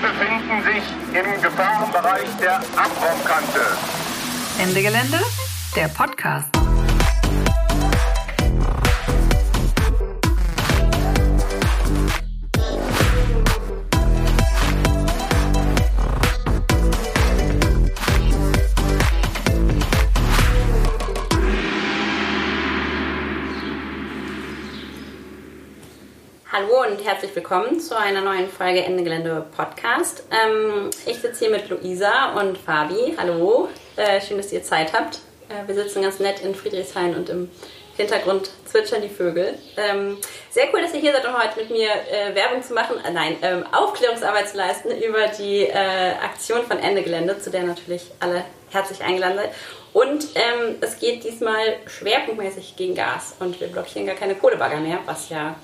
Befinden sich im Gefahrenbereich der Abraumkante. Ende Gelände, der Podcast. Hallo und herzlich willkommen zu einer neuen Folge Ende Gelände Podcast. Ähm, ich sitze hier mit Luisa und Fabi. Hallo, äh, schön, dass ihr Zeit habt. Äh, wir sitzen ganz nett in Friedrichshain und im Hintergrund zwitschern die Vögel. Ähm, sehr cool, dass ihr hier seid, um heute mit mir äh, Werbung zu machen, äh, nein, ähm, Aufklärungsarbeit zu leisten über die äh, Aktion von Ende Gelände, zu der natürlich alle herzlich eingeladen seid. Und ähm, es geht diesmal schwerpunktmäßig gegen Gas und wir blockieren gar keine Kohlebagger mehr, was ja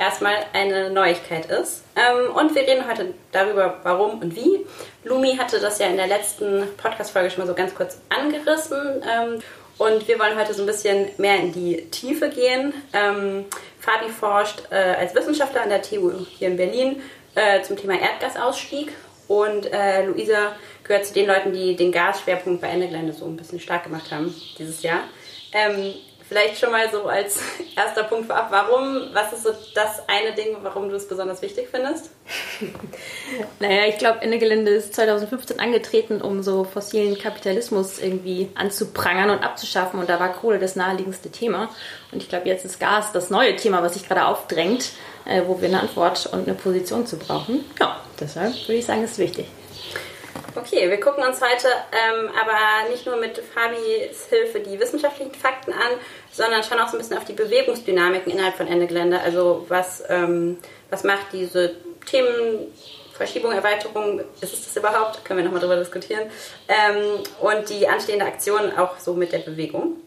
erstmal eine Neuigkeit ist. Ähm, und wir reden heute darüber, warum und wie. Lumi hatte das ja in der letzten Podcast-Folge schon mal so ganz kurz angerissen. Ähm, und wir wollen heute so ein bisschen mehr in die Tiefe gehen. Ähm, Fabi forscht äh, als Wissenschaftler an der TU hier in Berlin äh, zum Thema Erdgasausstieg. Und äh, Luisa gehört zu den Leuten, die den Gasschwerpunkt bei Ende Gelände so ein bisschen stark gemacht haben dieses Jahr. Ähm, Vielleicht schon mal so als erster Punkt vorab, warum, was ist so das eine Ding, warum du es besonders wichtig findest? naja, ich glaube, Ende Gelände ist 2015 angetreten, um so fossilen Kapitalismus irgendwie anzuprangern und abzuschaffen. Und da war Kohle das naheliegendste Thema. Und ich glaube, jetzt ist Gas das neue Thema, was sich gerade aufdrängt, äh, wo wir eine Antwort und eine Position zu brauchen. Ja, deshalb würde ich sagen, ist wichtig. Okay, wir gucken uns heute ähm, aber nicht nur mit Fabis Hilfe die wissenschaftlichen Fakten an, sondern schauen auch so ein bisschen auf die Bewegungsdynamiken innerhalb von Ende Gelände. Also was, ähm, was macht diese Themen, Verschiebung, Erweiterung, ist es das überhaupt? Können wir nochmal drüber diskutieren. Ähm, und die anstehende Aktion auch so mit der Bewegung.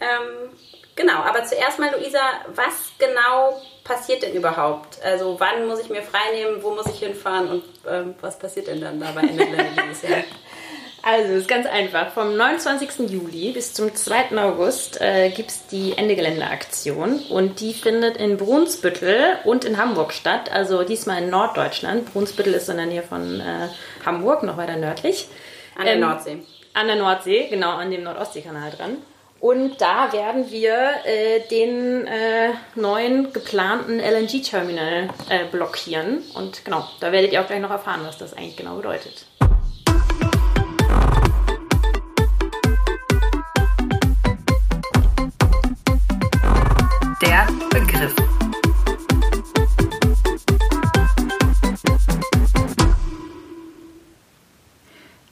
Ähm, genau, aber zuerst mal, Luisa, was genau passiert denn überhaupt? Also wann muss ich mir freinehmen, wo muss ich hinfahren und ähm, was passiert denn dann da bei Ende Gelände dieses Jahr? Also, es ist ganz einfach. Vom 29. Juli bis zum 2. August äh, gibt es die Ende Gelände-Aktion und die findet in Brunsbüttel und in Hamburg statt. Also diesmal in Norddeutschland. Brunsbüttel ist in der Nähe von äh, Hamburg, noch weiter nördlich. An der ähm, Nordsee. An der Nordsee, genau, an dem Nordostseekanal dran. Und da werden wir äh, den äh, neuen geplanten LNG-Terminal äh, blockieren. Und genau, da werdet ihr auch gleich noch erfahren, was das eigentlich genau bedeutet. Der Begriff.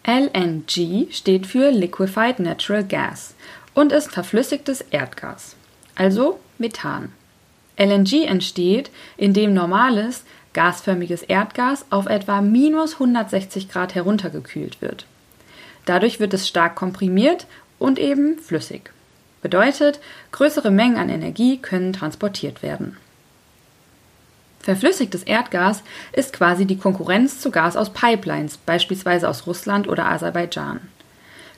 LNG steht für Liquefied Natural Gas und ist verflüssigtes Erdgas, also Methan. LNG entsteht, indem normales, gasförmiges Erdgas auf etwa minus 160 Grad heruntergekühlt wird. Dadurch wird es stark komprimiert und eben flüssig. Bedeutet, größere Mengen an Energie können transportiert werden. Verflüssigtes Erdgas ist quasi die Konkurrenz zu Gas aus Pipelines, beispielsweise aus Russland oder Aserbaidschan.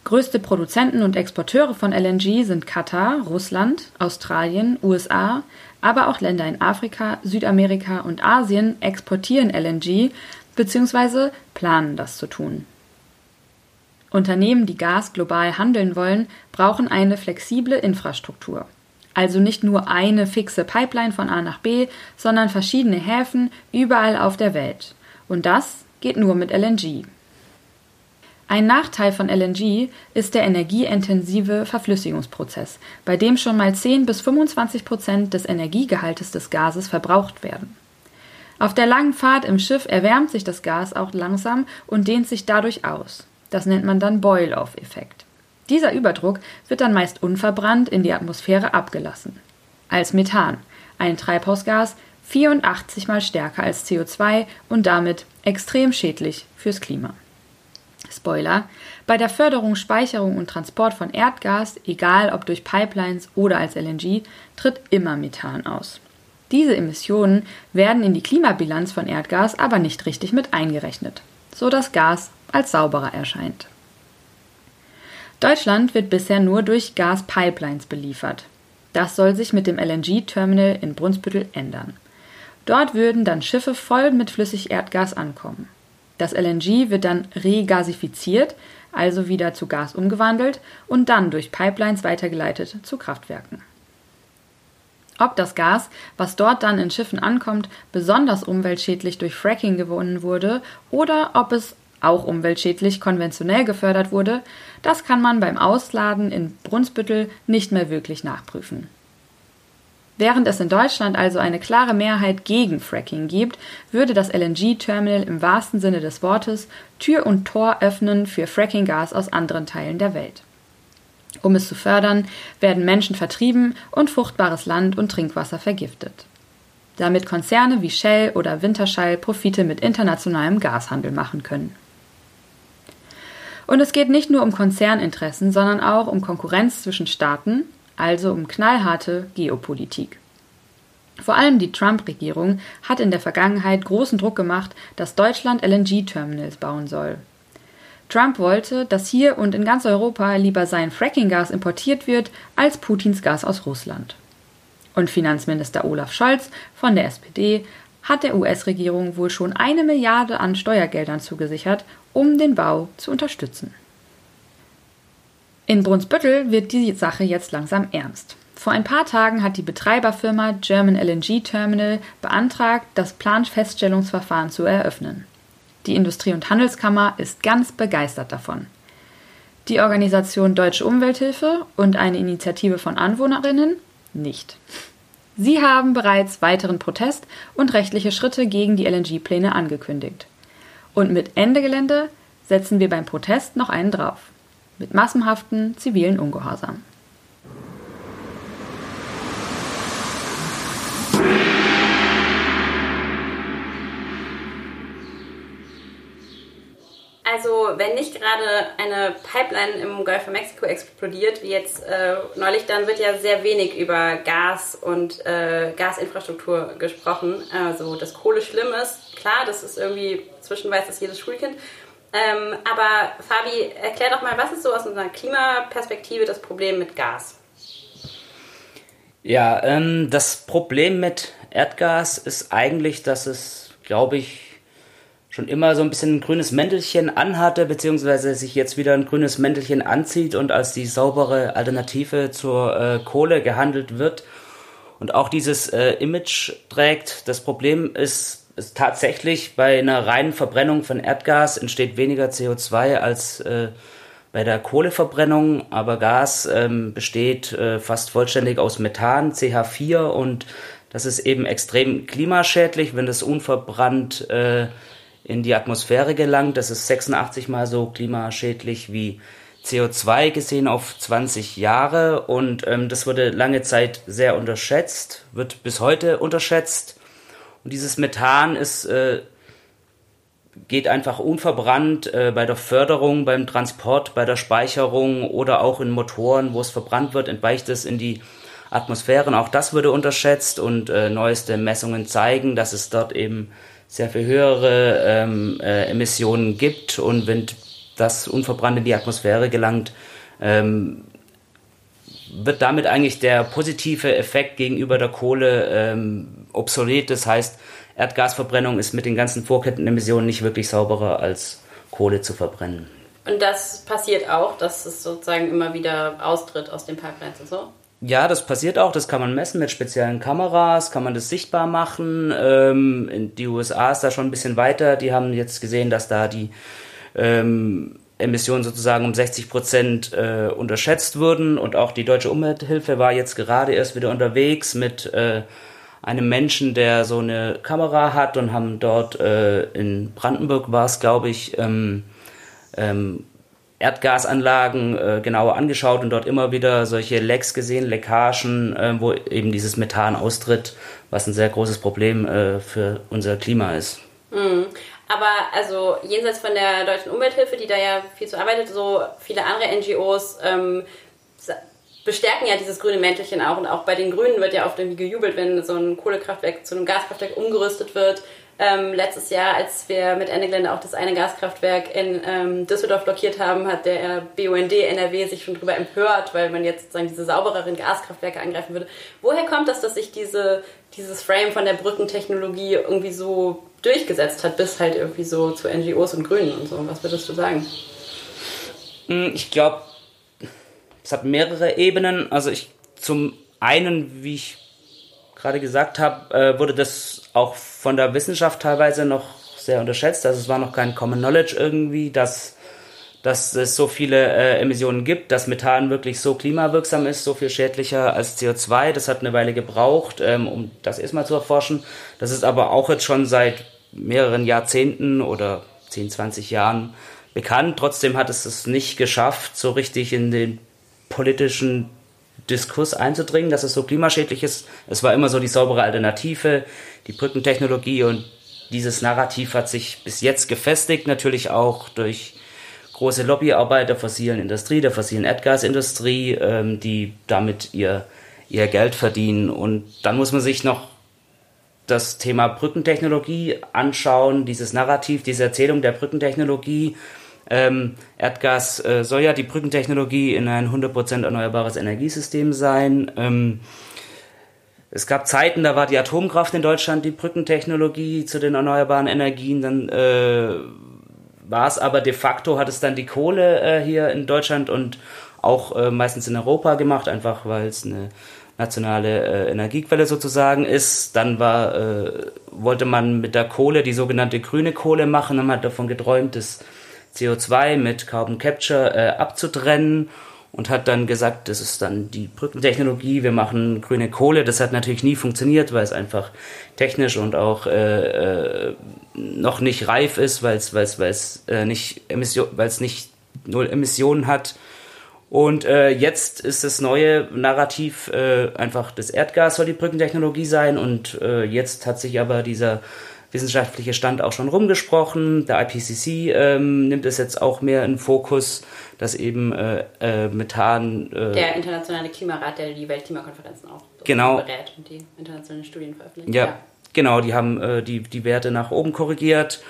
Größte Produzenten und Exporteure von LNG sind Katar, Russland, Australien, USA, aber auch Länder in Afrika, Südamerika und Asien exportieren LNG bzw. planen das zu tun. Unternehmen, die Gas global handeln wollen, brauchen eine flexible Infrastruktur. Also nicht nur eine fixe Pipeline von A nach B, sondern verschiedene Häfen überall auf der Welt. Und das geht nur mit LNG. Ein Nachteil von LNG ist der energieintensive Verflüssigungsprozess, bei dem schon mal 10 bis 25 Prozent des Energiegehaltes des Gases verbraucht werden. Auf der langen Fahrt im Schiff erwärmt sich das Gas auch langsam und dehnt sich dadurch aus. Das nennt man dann Boil-off-Effekt. Dieser Überdruck wird dann meist unverbrannt in die Atmosphäre abgelassen. Als Methan, ein Treibhausgas 84 mal stärker als CO2 und damit extrem schädlich fürs Klima. Spoiler, bei der Förderung, Speicherung und Transport von Erdgas, egal ob durch Pipelines oder als LNG, tritt immer Methan aus. Diese Emissionen werden in die Klimabilanz von Erdgas aber nicht richtig mit eingerechnet, so dass Gas als sauberer erscheint. Deutschland wird bisher nur durch Gaspipelines beliefert. Das soll sich mit dem LNG-Terminal in Brunsbüttel ändern. Dort würden dann Schiffe voll mit Flüssigerdgas ankommen. Das LNG wird dann regasifiziert, also wieder zu Gas umgewandelt und dann durch Pipelines weitergeleitet zu Kraftwerken. Ob das Gas, was dort dann in Schiffen ankommt, besonders umweltschädlich durch Fracking gewonnen wurde oder ob es auch umweltschädlich konventionell gefördert wurde, das kann man beim Ausladen in Brunsbüttel nicht mehr wirklich nachprüfen. Während es in Deutschland also eine klare Mehrheit gegen Fracking gibt, würde das LNG-Terminal im wahrsten Sinne des Wortes Tür und Tor öffnen für Fracking-Gas aus anderen Teilen der Welt. Um es zu fördern, werden Menschen vertrieben und fruchtbares Land und Trinkwasser vergiftet. Damit Konzerne wie Shell oder Wintershall Profite mit internationalem Gashandel machen können. Und es geht nicht nur um Konzerninteressen, sondern auch um Konkurrenz zwischen Staaten, also um knallharte Geopolitik. Vor allem die Trump-Regierung hat in der Vergangenheit großen Druck gemacht, dass Deutschland LNG-Terminals bauen soll. Trump wollte, dass hier und in ganz Europa lieber sein Fracking-Gas importiert wird als Putins Gas aus Russland. Und Finanzminister Olaf Scholz von der SPD hat der US-Regierung wohl schon eine Milliarde an Steuergeldern zugesichert, um den Bau zu unterstützen. In Brunsbüttel wird die Sache jetzt langsam ernst. Vor ein paar Tagen hat die Betreiberfirma German LNG Terminal beantragt, das Planfeststellungsverfahren zu eröffnen. Die Industrie- und Handelskammer ist ganz begeistert davon. Die Organisation Deutsche Umwelthilfe und eine Initiative von Anwohnerinnen nicht. Sie haben bereits weiteren Protest und rechtliche Schritte gegen die LNG-Pläne angekündigt. Und mit Ende Gelände setzen wir beim Protest noch einen drauf mit massenhaften zivilen Ungehorsam. Also wenn nicht gerade eine Pipeline im Golf von Mexiko explodiert, wie jetzt äh, neulich, dann wird ja sehr wenig über Gas und äh, Gasinfrastruktur gesprochen. Also dass Kohle schlimm ist, klar, das ist irgendwie zwischenweise das jedes Schulkind. Ähm, aber Fabi, erklär doch mal, was ist so aus unserer Klimaperspektive das Problem mit Gas? Ja, ähm, das Problem mit Erdgas ist eigentlich, dass es, glaube ich, schon immer so ein bisschen ein grünes Mäntelchen anhatte, beziehungsweise sich jetzt wieder ein grünes Mäntelchen anzieht und als die saubere Alternative zur äh, Kohle gehandelt wird und auch dieses äh, Image trägt. Das Problem ist ist tatsächlich bei einer reinen Verbrennung von Erdgas entsteht weniger CO2 als äh, bei der Kohleverbrennung, aber Gas ähm, besteht äh, fast vollständig aus Methan, CH4 und das ist eben extrem klimaschädlich, wenn das unverbrannt äh, in die Atmosphäre gelangt. Das ist 86 mal so klimaschädlich wie CO2 gesehen auf 20 Jahre und ähm, das wurde lange Zeit sehr unterschätzt, wird bis heute unterschätzt. Und dieses Methan ist, äh, geht einfach unverbrannt äh, bei der Förderung, beim Transport, bei der Speicherung oder auch in Motoren, wo es verbrannt wird, entweicht es in die Atmosphäre. Und auch das würde unterschätzt und äh, neueste Messungen zeigen, dass es dort eben sehr viel höhere ähm, äh, Emissionen gibt. Und wenn das unverbrannt in die Atmosphäre gelangt, ähm, wird damit eigentlich der positive Effekt gegenüber der Kohle ähm, obsolet. Das heißt, Erdgasverbrennung ist mit den ganzen Vorkettenemissionen nicht wirklich sauberer als Kohle zu verbrennen. Und das passiert auch, dass es sozusagen immer wieder austritt aus den Pipelines und so? Ja, das passiert auch. Das kann man messen mit speziellen Kameras, kann man das sichtbar machen. Ähm, in die USA ist da schon ein bisschen weiter. Die haben jetzt gesehen, dass da die ähm, Emissionen sozusagen um 60 Prozent äh, unterschätzt wurden und auch die Deutsche Umwelthilfe war jetzt gerade erst wieder unterwegs mit äh, einem Menschen, der so eine Kamera hat und haben dort äh, in Brandenburg war es, glaube ich, ähm, ähm, Erdgasanlagen äh, genauer angeschaut und dort immer wieder solche Lecks gesehen, Leckagen, äh, wo eben dieses Methan austritt, was ein sehr großes Problem äh, für unser Klima ist. Mhm. Aber also jenseits von der deutschen Umwelthilfe, die da ja viel zu arbeitet, so viele andere NGOs ähm, bestärken ja dieses grüne Mäntelchen auch. Und auch bei den Grünen wird ja oft irgendwie gejubelt, wenn so ein Kohlekraftwerk zu einem Gaskraftwerk umgerüstet wird. Ähm, letztes Jahr, als wir mit Ende Gelände auch das eine Gaskraftwerk in ähm, Düsseldorf blockiert haben, hat der BUND NRW sich schon darüber empört, weil man jetzt sozusagen diese saubereren Gaskraftwerke angreifen würde. Woher kommt das, dass sich diese, dieses Frame von der Brückentechnologie irgendwie so durchgesetzt hat, bis halt irgendwie so zu NGOs und Grünen und so. Was würdest du sagen? Hm, Ich glaube, es hat mehrere Ebenen. Also ich zum einen, wie ich gerade gesagt habe, äh, wurde das auch von der Wissenschaft teilweise noch sehr unterschätzt. Also es war noch kein Common Knowledge irgendwie, dass, dass es so viele äh, Emissionen gibt, dass Methan wirklich so klimawirksam ist, so viel schädlicher als CO2. Das hat eine Weile gebraucht, ähm, um das erstmal zu erforschen. Das ist aber auch jetzt schon seit mehreren Jahrzehnten oder 10, 20 Jahren bekannt. Trotzdem hat es es nicht geschafft, so richtig in den politischen Diskurs einzudringen, dass es so klimaschädlich ist. Es war immer so die saubere Alternative, die Brückentechnologie und dieses Narrativ hat sich bis jetzt gefestigt, natürlich auch durch große Lobbyarbeit der fossilen Industrie, der fossilen Erdgasindustrie, ähm, die damit ihr, ihr Geld verdienen. Und dann muss man sich noch das Thema Brückentechnologie anschauen, dieses Narrativ, diese Erzählung der Brückentechnologie. Ähm, Erdgas äh, soll ja die Brückentechnologie in ein 100% erneuerbares Energiesystem sein. Ähm, es gab Zeiten, da war die Atomkraft in Deutschland die Brückentechnologie zu den erneuerbaren Energien. Dann äh, war es aber de facto, hat es dann die Kohle äh, hier in Deutschland und auch äh, meistens in Europa gemacht, einfach weil es eine nationale äh, Energiequelle sozusagen ist. Dann war, äh, wollte man mit der Kohle die sogenannte grüne Kohle machen, man hat davon geträumt, das CO2 mit Carbon Capture äh, abzutrennen und hat dann gesagt, das ist dann die Brückentechnologie, wir machen grüne Kohle. Das hat natürlich nie funktioniert, weil es einfach technisch und auch äh, äh, noch nicht reif ist, weil es äh, nicht weil es nicht null Emissionen hat. Und äh, jetzt ist das neue Narrativ äh, einfach das Erdgas soll die Brückentechnologie sein und äh, jetzt hat sich aber dieser wissenschaftliche Stand auch schon rumgesprochen. Der IPCC ähm, nimmt es jetzt auch mehr in Fokus, dass eben äh, äh, Methan. Äh, Der internationale Klimarat, der die Weltklimakonferenzen auch Genau. berät und die internationalen Studien veröffentlicht. ja, genau, die haben äh, die, die Werte nach oben korrigiert.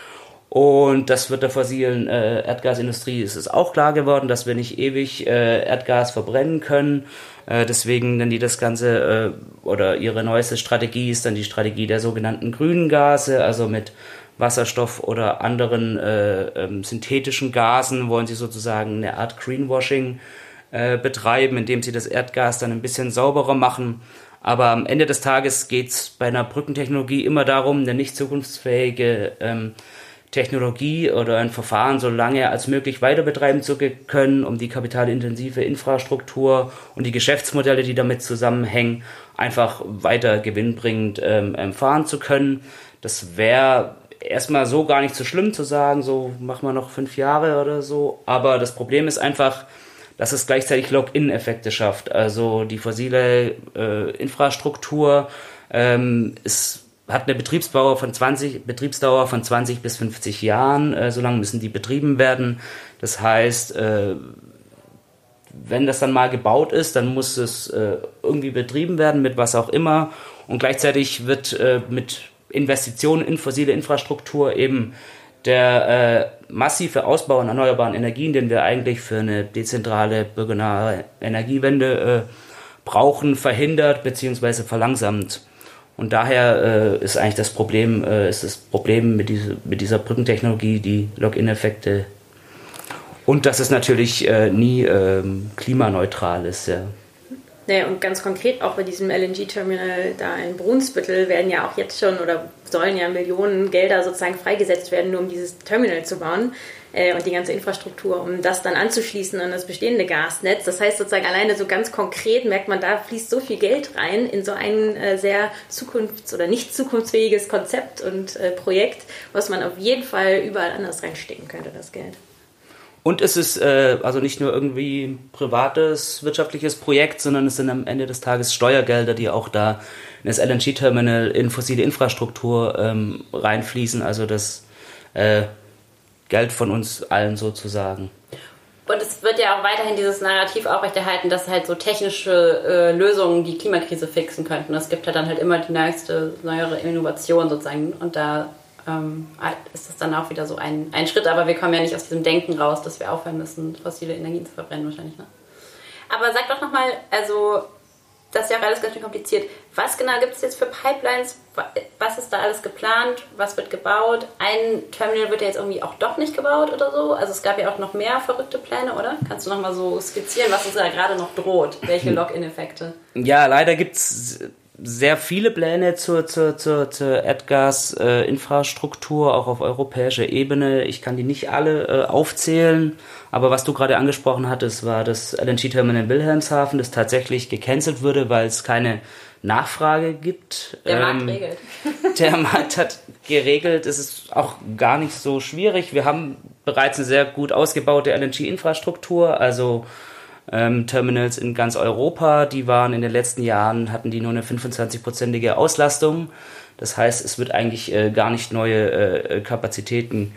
Und das wird der fossilen äh, Erdgasindustrie ist es auch klar geworden, dass wir nicht ewig äh, Erdgas verbrennen können. Äh, deswegen nennen die das Ganze äh, oder ihre neueste Strategie ist dann die Strategie der sogenannten grünen Gase, also mit Wasserstoff oder anderen äh, ähm, synthetischen Gasen wollen sie sozusagen eine Art Greenwashing äh, betreiben, indem sie das Erdgas dann ein bisschen sauberer machen. Aber am Ende des Tages geht es bei einer Brückentechnologie immer darum, eine nicht zukunftsfähige ähm, Technologie oder ein Verfahren so lange als möglich weiter betreiben zu können, um die kapitalintensive Infrastruktur und die Geschäftsmodelle, die damit zusammenhängen, einfach weiter gewinnbringend ähm, fahren zu können. Das wäre erstmal so gar nicht so schlimm zu sagen, so machen wir noch fünf Jahre oder so. Aber das Problem ist einfach, dass es gleichzeitig Lock-in-Effekte schafft. Also die fossile äh, Infrastruktur ähm, ist hat eine Betriebsdauer von 20, Betriebsdauer von 20 bis 50 Jahren, äh, so lange müssen die betrieben werden. Das heißt, äh, wenn das dann mal gebaut ist, dann muss es äh, irgendwie betrieben werden, mit was auch immer. Und gleichzeitig wird äh, mit Investitionen in fossile Infrastruktur eben der äh, massive Ausbau an erneuerbaren Energien, den wir eigentlich für eine dezentrale bürgernahe Energiewende äh, brauchen, verhindert bzw. verlangsamt. Und daher äh, ist eigentlich das Problem, äh, ist das Problem mit, diese, mit dieser Brückentechnologie die Login-Effekte und dass es natürlich äh, nie ähm, klimaneutral ist. Ja. Naja, und ganz konkret auch bei diesem LNG-Terminal da in Brunsbüttel werden ja auch jetzt schon oder sollen ja Millionen Gelder sozusagen freigesetzt werden, nur um dieses Terminal zu bauen äh, und die ganze Infrastruktur, um das dann anzuschließen an das bestehende Gasnetz. Das heißt sozusagen alleine so ganz konkret merkt man, da fließt so viel Geld rein in so ein äh, sehr zukunfts- oder nicht zukunftsfähiges Konzept und äh, Projekt, was man auf jeden Fall überall anders reinstecken könnte, das Geld. Und es ist äh, also nicht nur irgendwie ein privates wirtschaftliches Projekt, sondern es sind am Ende des Tages Steuergelder, die auch da in das LNG-Terminal in fossile Infrastruktur ähm, reinfließen. Also das äh, Geld von uns allen sozusagen. Und es wird ja auch weiterhin dieses Narrativ aufrechterhalten, dass halt so technische äh, Lösungen die Klimakrise fixen könnten. Es gibt ja dann halt immer die neueste, neuere Innovation sozusagen. Und da ähm, ist das dann auch wieder so ein, ein Schritt. Aber wir kommen ja nicht aus diesem Denken raus, dass wir aufhören müssen, fossile Energien zu verbrennen wahrscheinlich. Ne? Aber sag doch nochmal, also das ist ja auch alles ganz schön kompliziert. Was genau gibt es jetzt für Pipelines? Was ist da alles geplant? Was wird gebaut? Ein Terminal wird ja jetzt irgendwie auch doch nicht gebaut oder so. Also es gab ja auch noch mehr verrückte Pläne, oder? Kannst du noch mal so skizzieren, was uns da gerade noch droht? Welche Login-Effekte? Ja, leider gibt es sehr viele Pläne zur, zur, zur, zur Erdgas-Infrastruktur, auch auf europäischer Ebene. Ich kann die nicht alle äh, aufzählen, aber was du gerade angesprochen hattest, war das LNG-Terminal in Wilhelmshaven, das tatsächlich gecancelt wurde, weil es keine Nachfrage gibt. Der Markt ähm, regelt. Der Markt hat geregelt. Es ist auch gar nicht so schwierig. Wir haben bereits eine sehr gut ausgebaute LNG-Infrastruktur, also ähm, Terminals in ganz Europa. Die waren in den letzten Jahren, hatten die nur eine 25-prozentige Auslastung. Das heißt, es wird eigentlich äh, gar nicht neue äh, Kapazitäten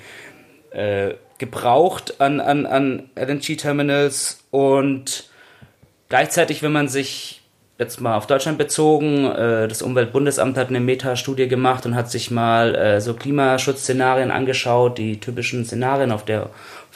äh, gebraucht an, an, an LNG-Terminals und gleichzeitig, wenn man sich jetzt mal auf Deutschland bezogen, äh, das Umweltbundesamt hat eine Metastudie gemacht und hat sich mal äh, so Klimaschutzszenarien angeschaut, die typischen Szenarien, auf der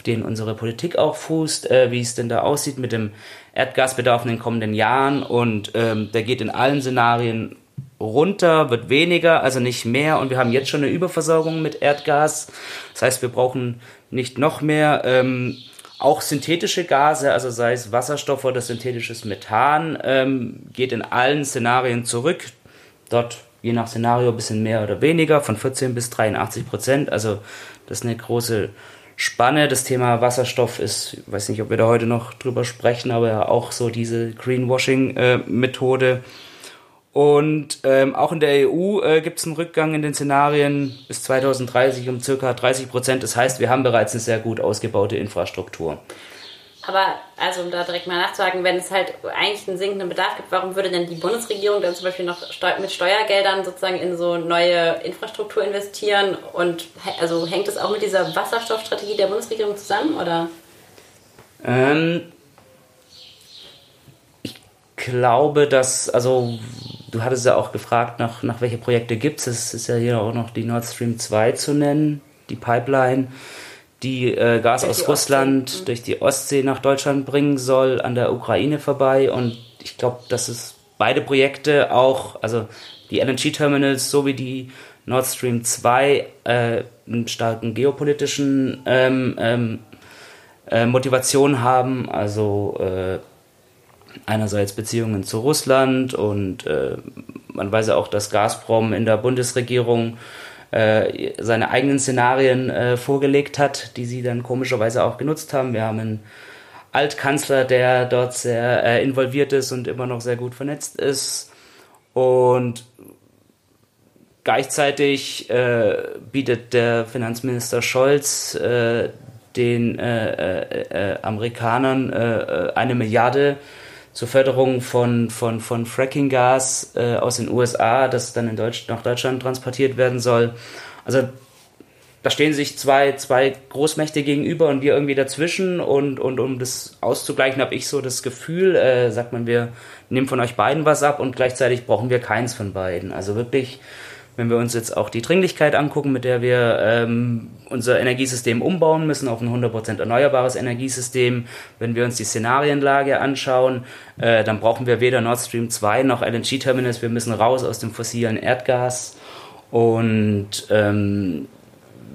denen unsere Politik auch fußt, äh, wie es denn da aussieht mit dem Erdgasbedarf in den kommenden Jahren. Und ähm, der geht in allen Szenarien runter, wird weniger, also nicht mehr. Und wir haben jetzt schon eine Überversorgung mit Erdgas. Das heißt, wir brauchen nicht noch mehr. Ähm, auch synthetische Gase, also sei es Wasserstoff oder synthetisches Methan, ähm, geht in allen Szenarien zurück. Dort je nach Szenario ein bisschen mehr oder weniger, von 14 bis 83 Prozent. Also das ist eine große Spanne. Das Thema Wasserstoff ist, ich weiß nicht, ob wir da heute noch drüber sprechen, aber ja auch so diese Greenwashing-Methode. Und ähm, auch in der EU äh, gibt es einen Rückgang in den Szenarien bis 2030 um circa 30 Prozent. Das heißt, wir haben bereits eine sehr gut ausgebaute Infrastruktur. Aber also um da direkt mal nachzuhaken, wenn es halt eigentlich einen sinkenden Bedarf gibt, warum würde denn die Bundesregierung dann zum Beispiel noch mit Steuergeldern sozusagen in so neue Infrastruktur investieren? Und also hängt es auch mit dieser Wasserstoffstrategie der Bundesregierung zusammen oder? Ähm, ich glaube, dass, also du hattest ja auch gefragt, nach, nach welche Projekte gibt es. Es ist ja hier auch noch die Nord Stream 2 zu nennen, die Pipeline die äh, Gas durch aus die Russland. Mhm. durch die Ostsee nach Deutschland bringen soll, an der Ukraine vorbei. Und ich glaube, dass es beide Projekte auch, also die LNG-Terminals sowie die Nord Stream 2 äh, einen starken geopolitischen ähm, ähm, äh, Motivation haben. Also äh, einerseits Beziehungen zu Russland und äh, man weiß ja auch, dass Gazprom in der Bundesregierung äh, seine eigenen Szenarien äh, vorgelegt hat, die sie dann komischerweise auch genutzt haben. Wir haben einen Altkanzler, der dort sehr äh, involviert ist und immer noch sehr gut vernetzt ist. Und gleichzeitig äh, bietet der Finanzminister Scholz äh, den äh, Amerikanern eine Milliarde zur Förderung von, von, von Fracking-Gas äh, aus den USA, das dann in Deutsch, nach Deutschland transportiert werden soll. Also da stehen sich zwei, zwei Großmächte gegenüber und wir irgendwie dazwischen und, und um das auszugleichen, habe ich so das Gefühl, äh, sagt man, wir nehmen von euch beiden was ab und gleichzeitig brauchen wir keins von beiden. Also wirklich wenn wir uns jetzt auch die Dringlichkeit angucken, mit der wir ähm, unser Energiesystem umbauen müssen auf ein 100% erneuerbares Energiesystem, wenn wir uns die Szenarienlage anschauen, äh, dann brauchen wir weder Nord Stream 2 noch LNG-Terminals. Wir müssen raus aus dem fossilen Erdgas und ähm,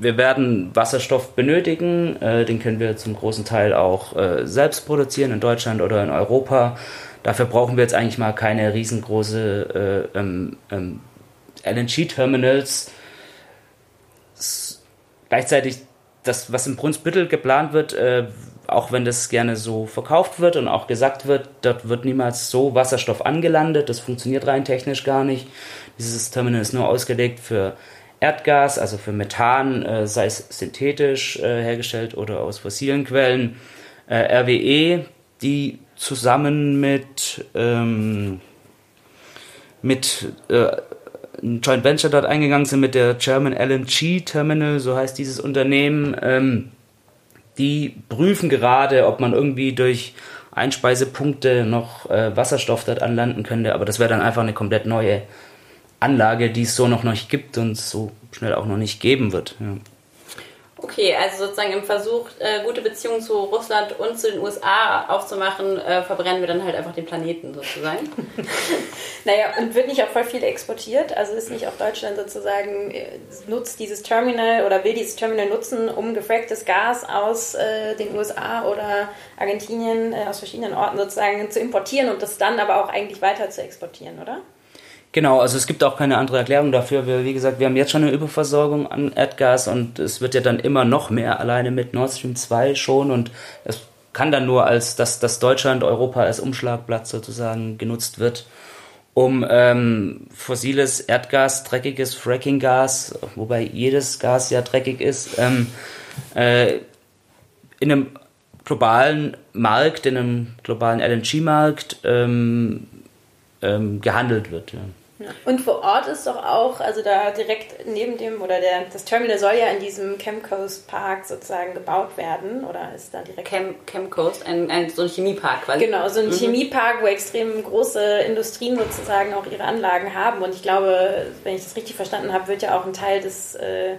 wir werden Wasserstoff benötigen. Äh, den können wir zum großen Teil auch äh, selbst produzieren in Deutschland oder in Europa. Dafür brauchen wir jetzt eigentlich mal keine riesengroße äh, ähm, ähm, LNG-Terminals gleichzeitig das, was im Brunsbüttel geplant wird, äh, auch wenn das gerne so verkauft wird und auch gesagt wird, dort wird niemals so Wasserstoff angelandet. Das funktioniert rein technisch gar nicht. Dieses Terminal ist nur ausgelegt für Erdgas, also für Methan, äh, sei es synthetisch äh, hergestellt oder aus fossilen Quellen. Äh, RWE, die zusammen mit, ähm, mit äh, ein Joint Venture dort eingegangen sind mit der German LNG Terminal, so heißt dieses Unternehmen. Ähm, die prüfen gerade, ob man irgendwie durch Einspeisepunkte noch äh, Wasserstoff dort anlanden könnte, aber das wäre dann einfach eine komplett neue Anlage, die es so noch nicht gibt und so schnell auch noch nicht geben wird. Ja. Okay, also sozusagen im Versuch, äh, gute Beziehungen zu Russland und zu den USA aufzumachen, äh, verbrennen wir dann halt einfach den Planeten sozusagen. Naja, und wird nicht auch voll viel exportiert? Also ist nicht auch Deutschland sozusagen, äh, nutzt dieses Terminal oder will dieses Terminal nutzen, um gefracktes Gas aus äh, den USA oder Argentinien, äh, aus verschiedenen Orten sozusagen zu importieren und das dann aber auch eigentlich weiter zu exportieren, oder? Genau, also es gibt auch keine andere Erklärung dafür. Wir, wie gesagt, wir haben jetzt schon eine Überversorgung an Erdgas und es wird ja dann immer noch mehr, alleine mit Nord Stream 2 schon und es kann dann nur als, dass, dass Deutschland, Europa als Umschlagplatz sozusagen genutzt wird, um ähm, fossiles Erdgas, dreckiges Frackinggas, wobei jedes Gas ja dreckig ist, ähm, äh, in einem globalen Markt, in einem globalen LNG-Markt ähm, ähm, gehandelt wird. Ja. Und vor Ort ist doch auch, also da direkt neben dem, oder der, das Terminal soll ja in diesem Chemcoast Park sozusagen gebaut werden, oder ist da direkt... Chem, Chemcoast, ein, ein, so ein Chemiepark quasi. Genau, so ein Chemiepark, wo extrem große Industrien sozusagen auch ihre Anlagen haben. Und ich glaube, wenn ich das richtig verstanden habe, wird ja auch ein Teil des... Äh,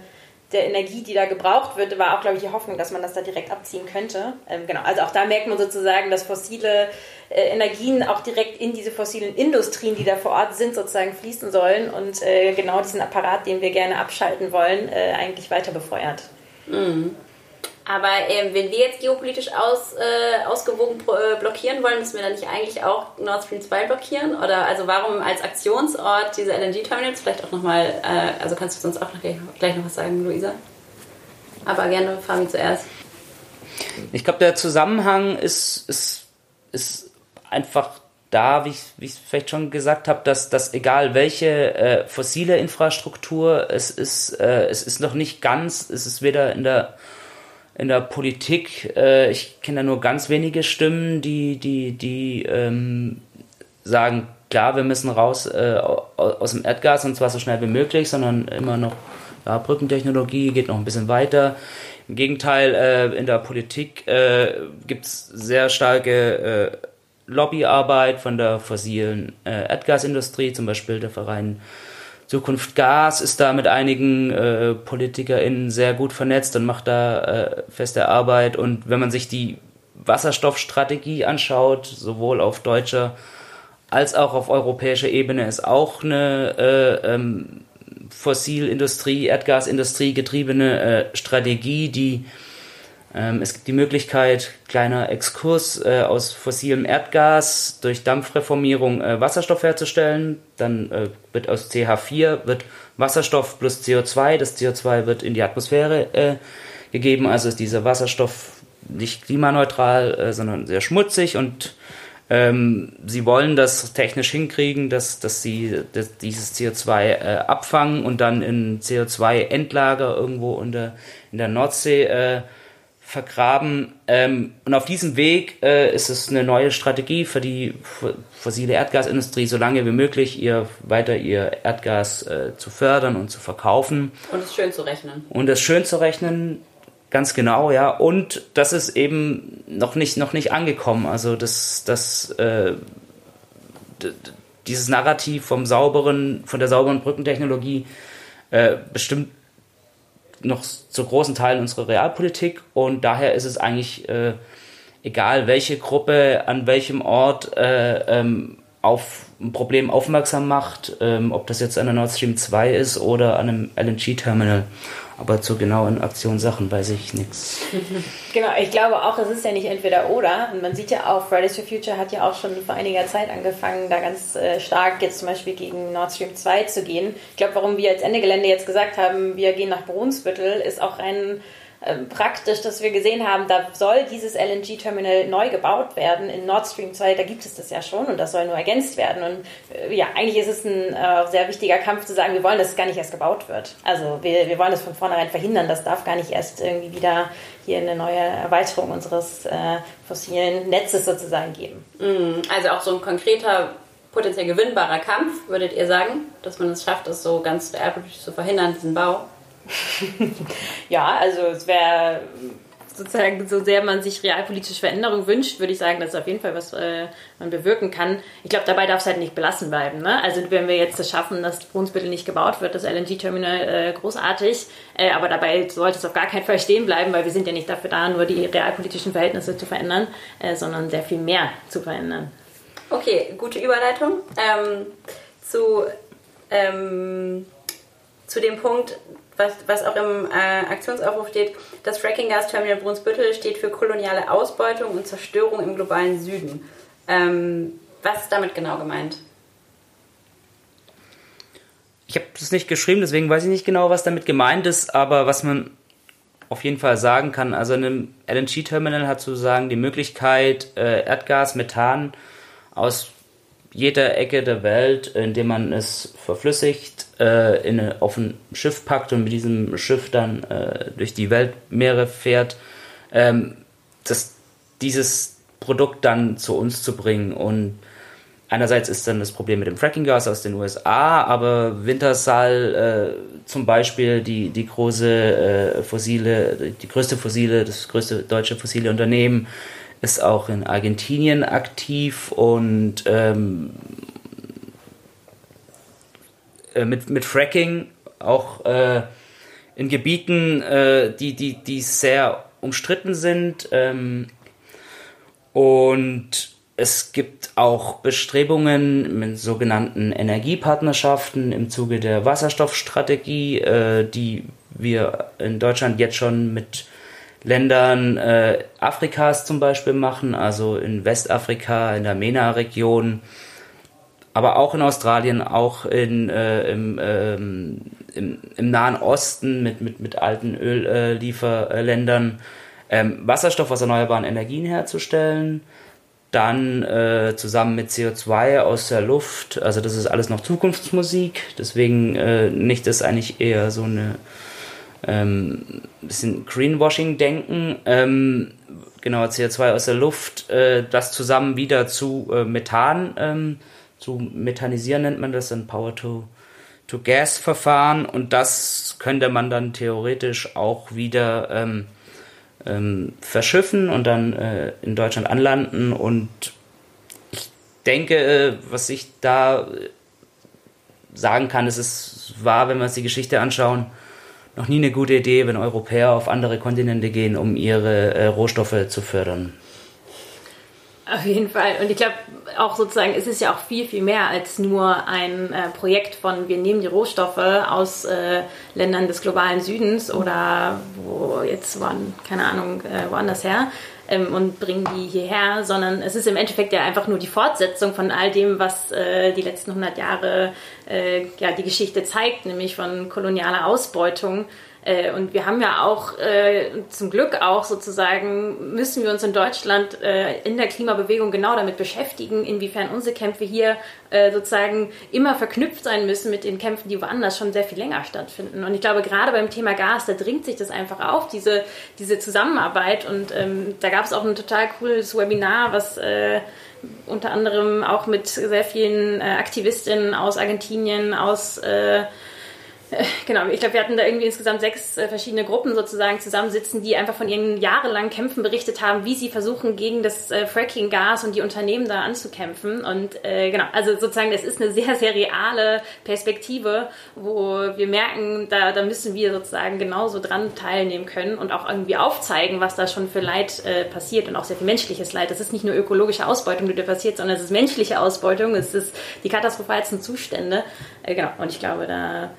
der Energie, die da gebraucht wird, war auch, glaube ich, die Hoffnung, dass man das da direkt abziehen könnte. Ähm, genau, also auch da merkt man sozusagen, dass fossile äh, Energien auch direkt in diese fossilen Industrien, die da vor Ort sind, sozusagen fließen sollen und äh, genau diesen Apparat, den wir gerne abschalten wollen, äh, eigentlich weiter befeuert. Mhm. Aber äh, wenn wir jetzt geopolitisch aus, äh, ausgewogen äh, blockieren wollen, müssen wir dann nicht eigentlich auch Nord Stream 2 blockieren? Oder also warum als Aktionsort diese LNG-Terminals? Vielleicht auch nochmal, äh, also kannst du sonst auch noch gleich, gleich noch was sagen, Luisa? Aber gerne Fabi zuerst. Ich glaube, der Zusammenhang ist, ist, ist einfach da, wie ich, wie ich vielleicht schon gesagt habe, dass, dass egal welche äh, fossile Infrastruktur, es ist, äh, es ist noch nicht ganz, es ist weder in der in der Politik, äh, ich kenne da nur ganz wenige Stimmen, die, die, die ähm, sagen, klar, wir müssen raus äh, aus dem Erdgas und zwar so schnell wie möglich, sondern immer noch, ja, Brückentechnologie geht noch ein bisschen weiter. Im Gegenteil, äh, in der Politik äh, gibt es sehr starke äh, Lobbyarbeit von der fossilen äh, Erdgasindustrie, zum Beispiel der Verein Zukunft Gas ist da mit einigen äh, PolitikerInnen sehr gut vernetzt und macht da äh, feste Arbeit. Und wenn man sich die Wasserstoffstrategie anschaut, sowohl auf deutscher als auch auf europäischer Ebene, ist auch eine äh, ähm, Fossilindustrie, Erdgasindustrie getriebene äh, Strategie, die es gibt die Möglichkeit, kleiner Exkurs, äh, aus fossilem Erdgas durch Dampfreformierung äh, Wasserstoff herzustellen. Dann äh, wird aus CH4 wird Wasserstoff plus CO2. Das CO2 wird in die Atmosphäre äh, gegeben. Also ist dieser Wasserstoff nicht klimaneutral, äh, sondern sehr schmutzig und ähm, sie wollen das technisch hinkriegen, dass, dass sie dass dieses CO2 äh, abfangen und dann in CO2-Endlager irgendwo in der, in der Nordsee äh, vergraben. Ähm, und auf diesem Weg äh, ist es eine neue Strategie für die fossile Erdgasindustrie, so lange wie möglich ihr weiter ihr Erdgas äh, zu fördern und zu verkaufen. Und es schön zu rechnen. Und es schön zu rechnen, ganz genau, ja. Und das ist eben noch nicht, noch nicht angekommen. Also das, das äh, dieses Narrativ vom sauberen, von der sauberen Brückentechnologie äh, bestimmt noch zu großen Teilen unsere Realpolitik und daher ist es eigentlich äh, egal, welche Gruppe an welchem Ort äh, ähm, auf ein Problem aufmerksam macht, ähm, ob das jetzt an der Nord Stream 2 ist oder an einem LNG-Terminal. Aber zu genauen Aktionssachen weiß ich nichts. Genau, ich glaube auch, es ist ja nicht entweder oder. Und man sieht ja auch, Fridays for Future hat ja auch schon vor einiger Zeit angefangen, da ganz äh, stark jetzt zum Beispiel gegen Nord Stream 2 zu gehen. Ich glaube, warum wir als Ende Gelände jetzt gesagt haben, wir gehen nach Brunsbüttel, ist auch ein praktisch, dass wir gesehen haben, da soll dieses LNG-Terminal neu gebaut werden. In Nord Stream 2, da gibt es das ja schon und das soll nur ergänzt werden. Und äh, ja, eigentlich ist es ein äh, sehr wichtiger Kampf zu sagen, wir wollen, dass es gar nicht erst gebaut wird. Also wir, wir wollen das von vornherein verhindern. Das darf gar nicht erst irgendwie wieder hier eine neue Erweiterung unseres äh, fossilen Netzes sozusagen geben. Mm, also auch so ein konkreter potenziell gewinnbarer Kampf, würdet ihr sagen, dass man es schafft, das so ganz realpolitisch zu verhindern, diesen Bau? ja, also es wäre sozusagen, so sehr man sich realpolitische Veränderung wünscht, würde ich sagen, das ist auf jeden Fall was äh, man bewirken kann. Ich glaube, dabei darf es halt nicht belassen bleiben. Ne? Also wenn wir jetzt das schaffen, dass Brunsbüttel nicht gebaut wird, das LNG-Terminal äh, großartig, äh, aber dabei sollte es auf gar keinen Fall stehen bleiben, weil wir sind ja nicht dafür da, nur die realpolitischen Verhältnisse zu verändern, äh, sondern sehr viel mehr zu verändern. Okay, gute Überleitung ähm, zu, ähm, zu dem Punkt, was, was auch im äh, Aktionsaufruf steht, das Fracking-Gas-Terminal Brunsbüttel steht für koloniale Ausbeutung und Zerstörung im globalen Süden. Ähm, was ist damit genau gemeint? Ich habe es nicht geschrieben, deswegen weiß ich nicht genau, was damit gemeint ist, aber was man auf jeden Fall sagen kann, also in einem LNG-Terminal hat sozusagen die Möglichkeit, äh, Erdgas, Methan aus jeder Ecke der Welt, indem man es verflüssigt, äh, in eine, auf ein Schiff packt und mit diesem Schiff dann äh, durch die Weltmeere fährt, ähm, das, dieses Produkt dann zu uns zu bringen. Und einerseits ist dann das Problem mit dem Frackinggas aus den USA, aber Wintersal äh, zum Beispiel, die, die große äh, fossile, die größte fossile, das größte deutsche fossile Unternehmen, ist auch in Argentinien aktiv und ähm, äh, mit, mit Fracking auch äh, in Gebieten, äh, die, die, die sehr umstritten sind. Ähm, und es gibt auch Bestrebungen mit sogenannten Energiepartnerschaften im Zuge der Wasserstoffstrategie, äh, die wir in Deutschland jetzt schon mit Ländern äh, Afrikas zum Beispiel machen, also in Westafrika, in der MENA-Region, aber auch in Australien, auch in, äh, im, ähm, im, im, Nahen Osten mit, mit, mit alten Öllieferländern, ähm, Wasserstoff aus erneuerbaren Energien herzustellen. Dann äh, zusammen mit CO2 aus der Luft, also das ist alles noch Zukunftsmusik, deswegen äh, nicht das eigentlich eher so eine ähm, bisschen Greenwashing-Denken. Ähm, genau, CO2 aus der Luft, äh, das zusammen wieder zu äh, Methan, ähm, zu methanisieren nennt man das, ein Power-to-Gas-Verfahren und das könnte man dann theoretisch auch wieder ähm, ähm, verschiffen und dann äh, in Deutschland anlanden und ich denke, äh, was ich da äh, sagen kann, ist, es war, wenn wir uns die Geschichte anschauen, noch nie eine gute Idee, wenn Europäer auf andere Kontinente gehen, um ihre äh, Rohstoffe zu fördern. Auf jeden Fall. Und ich glaube auch sozusagen, es ist ja auch viel, viel mehr als nur ein äh, Projekt von, wir nehmen die Rohstoffe aus äh, Ländern des globalen Südens oder wo jetzt waren, keine Ahnung, äh, woanders her ähm, und bringen die hierher, sondern es ist im Endeffekt ja einfach nur die Fortsetzung von all dem, was äh, die letzten 100 Jahre äh, ja, die Geschichte zeigt, nämlich von kolonialer Ausbeutung äh, und wir haben ja auch äh, zum Glück auch sozusagen, müssen wir uns in Deutschland äh, in der Klimabewegung genau damit beschäftigen, inwiefern unsere Kämpfe hier äh, sozusagen immer verknüpft sein müssen mit den Kämpfen, die woanders schon sehr viel länger stattfinden. Und ich glaube, gerade beim Thema Gas, da dringt sich das einfach auf, diese, diese Zusammenarbeit. Und ähm, da gab es auch ein total cooles Webinar, was äh, unter anderem auch mit sehr vielen äh, Aktivistinnen aus Argentinien, aus Genau, ich glaube, wir hatten da irgendwie insgesamt sechs äh, verschiedene Gruppen sozusagen zusammensitzen, die einfach von ihren jahrelangen Kämpfen berichtet haben, wie sie versuchen, gegen das äh, Fracking-Gas und die Unternehmen da anzukämpfen. Und äh, genau, also sozusagen, es ist eine sehr, sehr reale Perspektive, wo wir merken, da, da müssen wir sozusagen genauso dran teilnehmen können und auch irgendwie aufzeigen, was da schon für Leid äh, passiert und auch sehr viel menschliches Leid. Das ist nicht nur ökologische Ausbeutung, die da passiert, sondern es ist menschliche Ausbeutung, es ist die katastrophalsten Zustände. Äh, genau, und ich glaube, da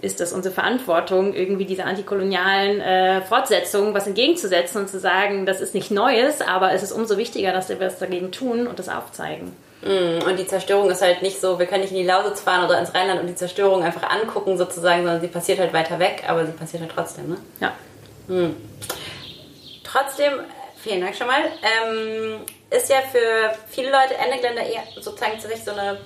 ist das unsere Verantwortung, irgendwie dieser antikolonialen äh, Fortsetzung was entgegenzusetzen und zu sagen, das ist nicht Neues, aber es ist umso wichtiger, dass wir was dagegen tun und das aufzeigen. Mm, und die Zerstörung ist halt nicht so, wir können nicht in die Lausitz fahren oder ins Rheinland und die Zerstörung einfach angucken sozusagen, sondern sie passiert halt weiter weg, aber sie passiert halt trotzdem, ne? Ja. Hm. Trotzdem, vielen Dank schon mal, ähm, ist ja für viele Leute Ende Gelände eher sozusagen tatsächlich so eine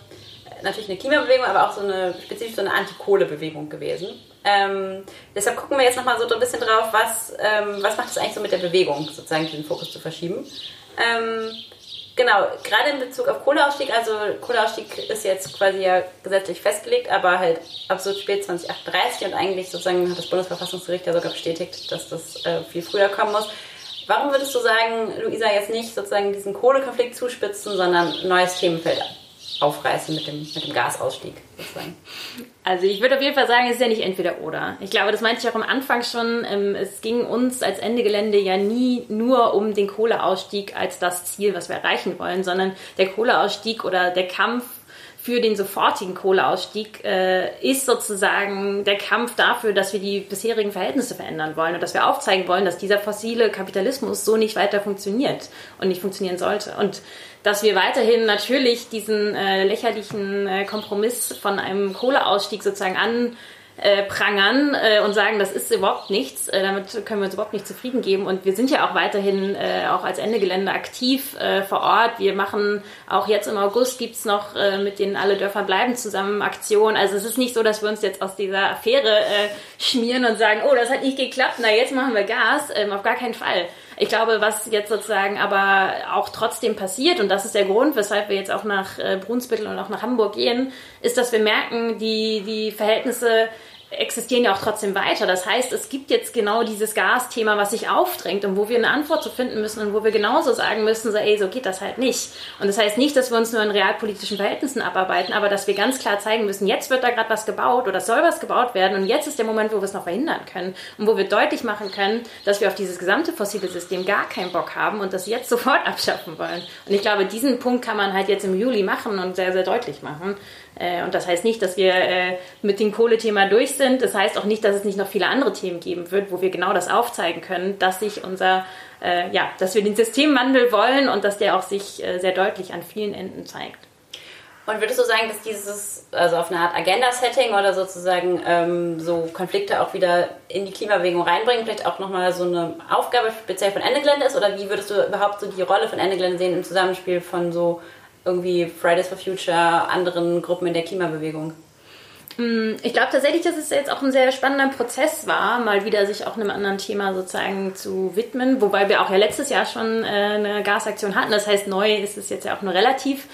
natürlich eine Klimabewegung, aber auch so eine spezifisch so eine Anti-Kohle-Bewegung gewesen. Ähm, deshalb gucken wir jetzt nochmal so ein bisschen drauf, was, ähm, was macht es eigentlich so mit der Bewegung, sozusagen den Fokus zu verschieben. Ähm, Genau, gerade in Bezug auf Kohleausstieg, also Kohleausstieg ist jetzt quasi ja gesetzlich festgelegt, aber halt absolut spät 2038 und eigentlich sozusagen hat das Bundesverfassungsgericht ja sogar bestätigt, dass das äh, viel früher kommen muss. Warum würdest du sagen, Luisa, jetzt nicht sozusagen diesen Kohlekonflikt zuspitzen, sondern neues Themenfeld aufreißen mit dem, mit dem Gasausstieg sozusagen? Also ich würde auf jeden Fall sagen, es ist ja nicht entweder oder. Ich glaube, das meinte ich auch am Anfang schon. Ähm, es ging uns als Ende Gelände ja nie nur um den Kohleausstieg als das Ziel, was wir erreichen wollen, sondern der Kohleausstieg oder der Kampf für den sofortigen Kohleausstieg äh, ist sozusagen der Kampf dafür, dass wir die bisherigen Verhältnisse verändern wollen und dass wir aufzeigen wollen, dass dieser fossile Kapitalismus so nicht weiter funktioniert und nicht funktionieren sollte. Und dass wir weiterhin natürlich diesen äh, lächerlichen äh, Kompromiss von einem Kohleausstieg sozusagen an äh, prangern äh, und sagen, das ist überhaupt nichts, äh, damit können wir uns überhaupt nicht zufrieden geben. Und wir sind ja auch weiterhin äh, auch als Ende Gelände aktiv äh, vor Ort. Wir machen auch jetzt im August gibt's noch äh, mit den Alle Dörfer bleiben zusammen Aktionen. Also es ist nicht so, dass wir uns jetzt aus dieser Affäre schmieren und sagen, oh, das hat nicht geklappt, na jetzt machen wir Gas. Ähm, auf gar keinen Fall. Ich glaube, was jetzt sozusagen aber auch trotzdem passiert, und das ist der Grund, weshalb wir jetzt auch nach äh, Brunsbüttel und auch nach Hamburg gehen, ist, dass wir merken, die, die Verhältnisse existieren ja auch trotzdem weiter. Das heißt, es gibt jetzt genau dieses Gasthema, was sich aufdrängt und wo wir eine Antwort zu finden müssen und wo wir genauso sagen müssen, so, ey, so geht das halt nicht. Und das heißt nicht, dass wir uns nur in realpolitischen Verhältnissen abarbeiten, aber dass wir ganz klar zeigen müssen, jetzt wird da gerade was gebaut oder soll was gebaut werden und jetzt ist der Moment, wo wir es noch verhindern können und wo wir deutlich machen können, dass wir auf dieses gesamte fossile System gar keinen Bock haben und das jetzt sofort abschaffen wollen. Und ich glaube, diesen Punkt kann man halt jetzt im Juli machen und sehr, sehr deutlich machen. Äh, und das heißt nicht, dass wir äh, mit dem Kohlethema durch sind. Das heißt auch nicht, dass es nicht noch viele andere Themen geben wird, wo wir genau das aufzeigen können, dass sich unser, äh, ja, dass wir den Systemwandel wollen und dass der auch sich sehr deutlich an vielen Enden zeigt. Und würdest du sagen, dass dieses, also auf eine Art Agenda-Setting oder sozusagen ähm, so Konflikte auch wieder in die Klimabewegung reinbringen, vielleicht auch nochmal so eine Aufgabe speziell von Ende Gelände ist? Oder wie würdest du überhaupt so die Rolle von Ende Gelände sehen im Zusammenspiel von so irgendwie Fridays for Future, anderen Gruppen in der Klimabewegung? Mm, ich glaube tatsächlich, dass es jetzt auch ein sehr spannender Prozess war, mal wieder sich auch einem anderen Thema sozusagen zu widmen, wobei wir auch ja letztes Jahr schon äh, eine Gasaktion hatten. Das heißt, neu ist es jetzt ja auch nur relativ.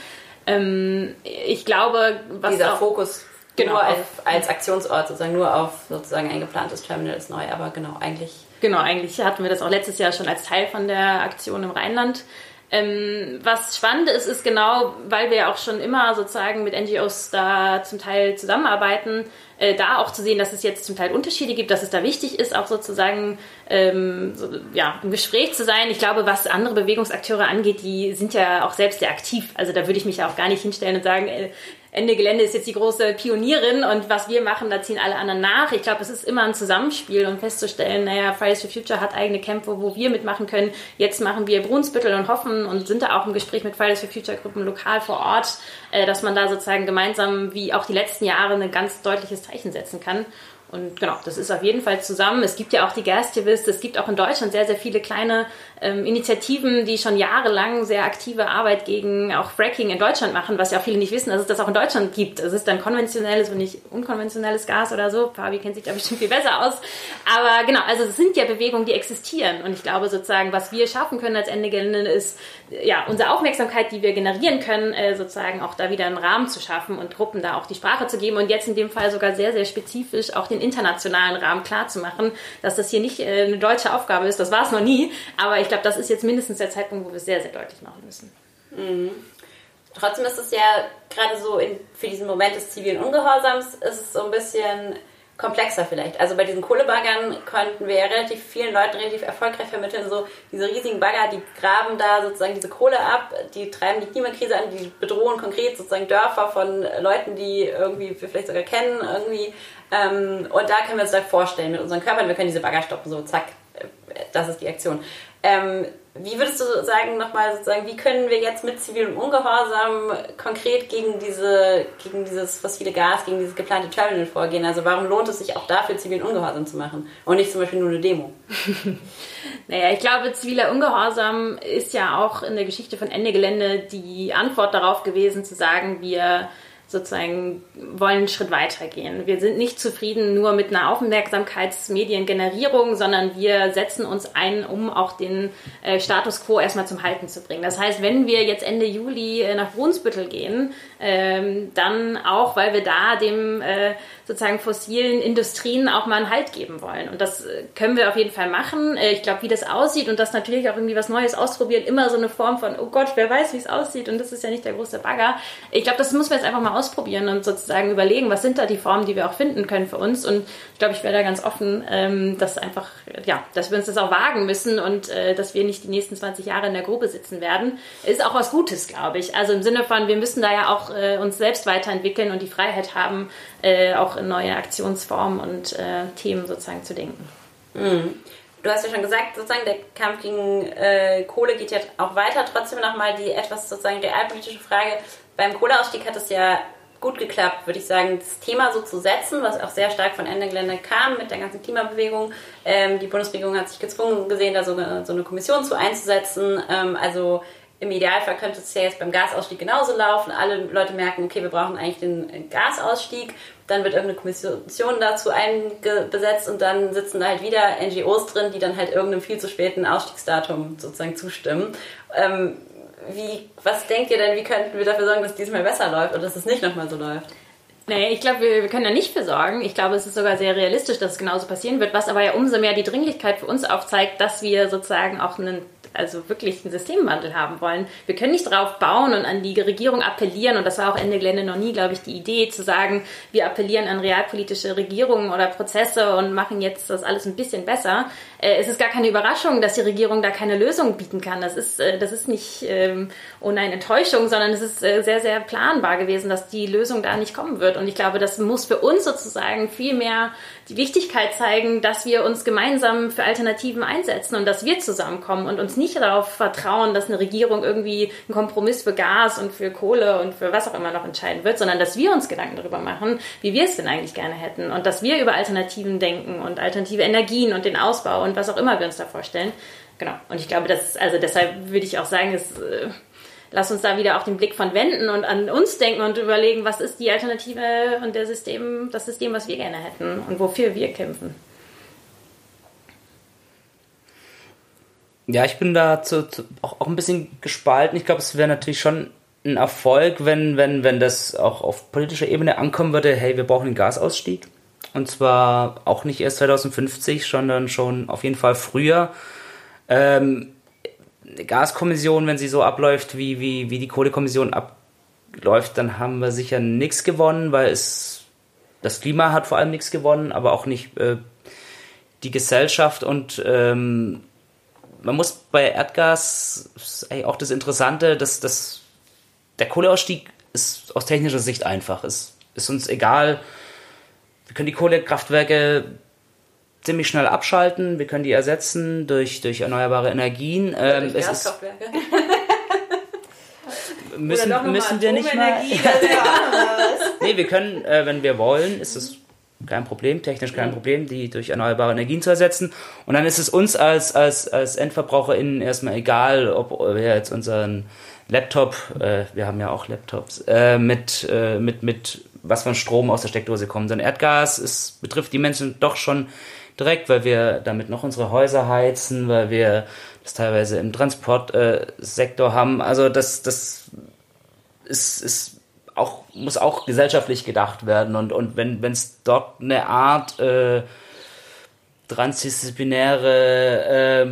Ähm, ich glaube, was dieser auch, Fokus genau, nur als, als Aktionsort sozusagen nur auf sozusagen ein geplantes Terminal ist neu, aber genau eigentlich. Genau, eigentlich hatten wir das auch letztes Jahr schon als Teil von der Aktion im Rheinland. Ähm, was spannend ist, ist genau, weil wir auch schon immer sozusagen mit NGOs da zum Teil zusammenarbeiten, äh, da auch zu sehen, dass es jetzt zum Teil Unterschiede gibt, dass es da wichtig ist, auch sozusagen ähm, so, ja, im Gespräch zu sein. Ich glaube, was andere Bewegungsakteure angeht, die sind ja auch selbst sehr aktiv. Also da würde ich mich ja auch gar nicht hinstellen und sagen, äh, Ende Gelände ist jetzt die große Pionierin und was wir machen, da ziehen alle anderen nach. Ich glaube, es ist immer ein Zusammenspiel und festzustellen, naja, Fridays for Future hat eigene Kämpfe, wo wir mitmachen können. Jetzt machen wir Brunsbüttel und hoffen und sind da auch im Gespräch mit Fridays for Future Gruppen lokal vor Ort, äh, dass man da sozusagen gemeinsam, wie auch die letzten Jahre, ein ganz deutliches Zeichen setzen kann. Und genau, das ist auf jeden Fall zusammen. Es gibt ja auch die Gastivist, es gibt auch in Deutschland sehr, sehr viele kleine ähm, Initiativen, die schon jahrelang sehr aktive Arbeit gegen auch Fracking in Deutschland machen, was ja auch viele nicht wissen, dass es das auch in Deutschland gibt. Es ist dann konventionelles und nicht unkonventionelles Gas oder so. Fabi kennt sich da bestimmt viel besser aus. Aber genau, also es sind ja Bewegungen, die existieren. Und ich glaube sozusagen, was wir schaffen können als Ende ist, ja, unsere Aufmerksamkeit, die wir generieren können, äh, sozusagen auch da wieder einen Rahmen zu schaffen und Gruppen da auch die Sprache zu geben und jetzt in dem Fall sogar sehr, sehr spezifisch auch den internationalen Rahmen klar zu machen, dass das hier nicht äh, eine deutsche Aufgabe ist. Das war es noch nie. Aber ich glaube, das ist jetzt mindestens der Zeitpunkt, wo wir es sehr, sehr deutlich machen müssen. Mhm. Trotzdem ist es ja gerade so in, für diesen Moment des zivilen Ungehorsams ist es so ein bisschen komplexer vielleicht. Also bei diesen Kohlebaggern konnten wir ja relativ vielen Leuten relativ erfolgreich vermitteln, so diese riesigen Bagger, die graben da sozusagen diese Kohle ab, die treiben die Klimakrise an, die bedrohen konkret sozusagen Dörfer von Leuten, die irgendwie wir vielleicht sogar kennen irgendwie. Ähm, und da können wir uns da vorstellen mit unseren Körpern, wir können diese Bagger stoppen, so zack, das ist die Aktion. Ähm, wie würdest du sagen, nochmal sozusagen, wie können wir jetzt mit zivilem Ungehorsam konkret gegen, diese, gegen dieses fossile Gas, gegen dieses geplante Terminal vorgehen? Also warum lohnt es sich auch dafür, zivilen Ungehorsam zu machen und nicht zum Beispiel nur eine Demo? naja, ich glaube, ziviler Ungehorsam ist ja auch in der Geschichte von Ende Gelände die Antwort darauf gewesen, zu sagen, wir sozusagen wollen einen Schritt weiter gehen. Wir sind nicht zufrieden nur mit einer Aufmerksamkeitsmediengenerierung, sondern wir setzen uns ein, um auch den äh, Status quo erstmal zum Halten zu bringen. Das heißt, wenn wir jetzt Ende Juli äh, nach Brunsbüttel gehen, ähm, dann auch, weil wir da dem äh, sozusagen fossilen Industrien auch mal einen Halt geben wollen. Und das äh, können wir auf jeden Fall machen. Äh, ich glaube, wie das aussieht und das natürlich auch irgendwie was Neues ausprobieren, immer so eine Form von, oh Gott, wer weiß, wie es aussieht und das ist ja nicht der große Bagger. Ich glaube, das müssen wir jetzt einfach mal ausprobieren und sozusagen überlegen, was sind da die Formen, die wir auch finden können für uns. Und ich glaube, ich wäre da ganz offen, ähm, dass einfach, ja, dass wir uns das auch wagen müssen und äh, dass wir nicht die nächsten 20 Jahre in der Grube sitzen werden. Ist auch was Gutes, glaube ich. Also im Sinne von, wir müssen da ja auch äh, uns selbst weiterentwickeln und die Freiheit haben, äh, auch in neue Aktionsformen und äh, Themen sozusagen zu denken. Mhm. Du hast ja schon gesagt, sozusagen der Kampf gegen äh, Kohle geht ja auch weiter. Trotzdem nochmal die etwas sozusagen realpolitische Frage. Beim Kohleausstieg hat es ja gut geklappt, würde ich sagen, das Thema so zu setzen, was auch sehr stark von Ende Gelände kam mit der ganzen Klimabewegung. Ähm, die Bundesregierung hat sich gezwungen gesehen, da so so eine Kommission zu einzusetzen. Ähm, also im Idealfall könnte es ja jetzt beim Gasausstieg genauso laufen. Alle Leute merken, okay, wir brauchen eigentlich den Gasausstieg. Dann wird irgendeine Kommission dazu eingesetzt und dann sitzen da halt wieder NGOs drin, die dann halt irgendeinem viel zu späten Ausstiegsdatum sozusagen zustimmen. Ähm, wie, was denkt ihr denn, wie könnten wir dafür sorgen, dass es diesmal besser läuft oder dass es nicht nochmal so läuft? Nee, ich glaube, wir, wir, können da nicht für sorgen. Ich glaube, es ist sogar sehr realistisch, dass es genauso passieren wird, was aber ja umso mehr die Dringlichkeit für uns aufzeigt, dass wir sozusagen auch einen also wirklich einen Systemwandel haben wollen. Wir können nicht drauf bauen und an die Regierung appellieren, und das war auch Ende Gelände noch nie, glaube ich, die Idee, zu sagen, wir appellieren an realpolitische Regierungen oder Prozesse und machen jetzt das alles ein bisschen besser. Äh, es ist gar keine Überraschung, dass die Regierung da keine Lösung bieten kann. Das ist, äh, das ist nicht ähm, ohne eine Enttäuschung, sondern es ist äh, sehr, sehr planbar gewesen, dass die Lösung da nicht kommen wird. Und ich glaube, das muss für uns sozusagen viel mehr die Wichtigkeit zeigen, dass wir uns gemeinsam für Alternativen einsetzen und dass wir zusammenkommen und uns nicht darauf vertrauen, dass eine Regierung irgendwie einen Kompromiss für Gas und für Kohle und für was auch immer noch entscheiden wird, sondern dass wir uns Gedanken darüber machen, wie wir es denn eigentlich gerne hätten und dass wir über Alternativen denken und alternative Energien und den Ausbau und was auch immer wir uns da vorstellen. Genau. Und ich glaube, das also deshalb würde ich auch sagen, es äh, lass uns da wieder auch den Blick von wenden und an uns denken und überlegen, was ist die Alternative und der System, das System, was wir gerne hätten und wofür wir kämpfen. Ja, ich bin da zu, zu, auch, auch ein bisschen gespalten. Ich glaube, es wäre natürlich schon ein Erfolg, wenn, wenn, wenn das auch auf politischer Ebene ankommen würde, hey, wir brauchen einen Gasausstieg. Und zwar auch nicht erst 2050, sondern schon auf jeden Fall früher. Ähm, Gaskommission, wenn sie so abläuft, wie, wie, wie die Kohlekommission abläuft, dann haben wir sicher nichts gewonnen, weil es das Klima hat vor allem nichts gewonnen, aber auch nicht äh, die Gesellschaft und ähm, man muss bei Erdgas ist auch das Interessante, dass, dass der Kohleausstieg ist aus technischer Sicht einfach. Es ist uns egal. Wir können die Kohlekraftwerke ziemlich schnell abschalten. Wir können die ersetzen durch, durch erneuerbare Energien. Ähm, durch Gaskraftwerke. müssen, müssen wir nicht mal. nee, wir können, äh, wenn wir wollen, ist es kein Problem, technisch kein Problem, die durch erneuerbare Energien zu ersetzen. Und dann ist es uns als, als, als EndverbraucherInnen erstmal egal, ob wir jetzt unseren Laptop, äh, wir haben ja auch Laptops, äh, mit, äh, mit, mit was von Strom aus der Steckdose kommt. Denn Erdgas ist, betrifft die Menschen doch schon direkt, weil wir damit noch unsere Häuser heizen, weil wir das teilweise im Transportsektor äh, haben. Also das, das ist, ist auch, muss auch gesellschaftlich gedacht werden. Und, und wenn es dort eine Art äh, transdisziplinäre äh,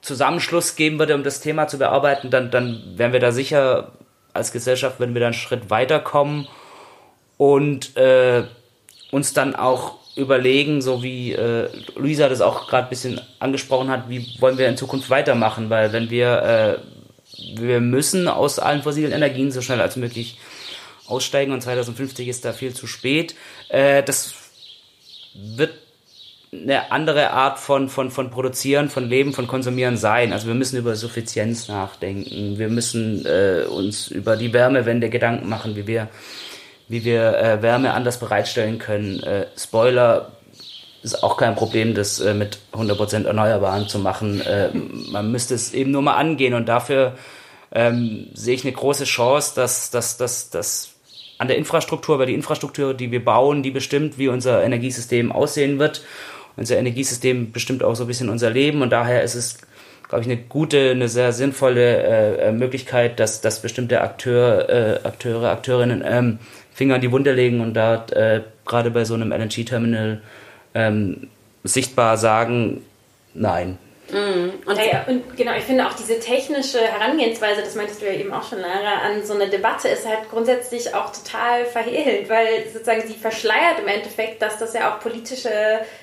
Zusammenschluss geben würde, um das Thema zu bearbeiten, dann, dann wären wir da sicher als Gesellschaft, wenn wir da einen Schritt weiterkommen und äh, uns dann auch überlegen, so wie äh, Luisa das auch gerade ein bisschen angesprochen hat, wie wollen wir in Zukunft weitermachen, weil wenn wir äh, wir müssen aus allen fossilen Energien so schnell als möglich aussteigen und 2050 ist da viel zu spät. Äh, das wird eine andere Art von, von, von Produzieren, von Leben, von Konsumieren sein. Also wir müssen über Suffizienz nachdenken. Wir müssen äh, uns über die Wärmewende Gedanken machen, wie wir, wie wir äh, Wärme anders bereitstellen können. Äh, Spoiler, ist auch kein Problem, das äh, mit 100% Erneuerbaren zu machen. Äh, man müsste es eben nur mal angehen und dafür ähm, sehe ich eine große Chance, dass, dass, dass, dass an der Infrastruktur, weil die Infrastruktur, die wir bauen, die bestimmt, wie unser Energiesystem aussehen wird. Unser Energiesystem bestimmt auch so ein bisschen unser Leben und daher ist es, glaube ich, eine gute, eine sehr sinnvolle äh, äh Möglichkeit, dass, dass bestimmte Akteur, äh, Akteure, Akteurinnen ähm, Finger in die Wunde legen und da äh, gerade bei so einem LNG-Terminal ähm, sichtbar sagen, nein, Mhm. Und, ja, und genau, ich finde auch diese technische Herangehensweise, das meintest du ja eben auch schon, Lara, an so eine Debatte ist halt grundsätzlich auch total verhehlt, weil sozusagen sie verschleiert im Endeffekt, dass das ja auch politische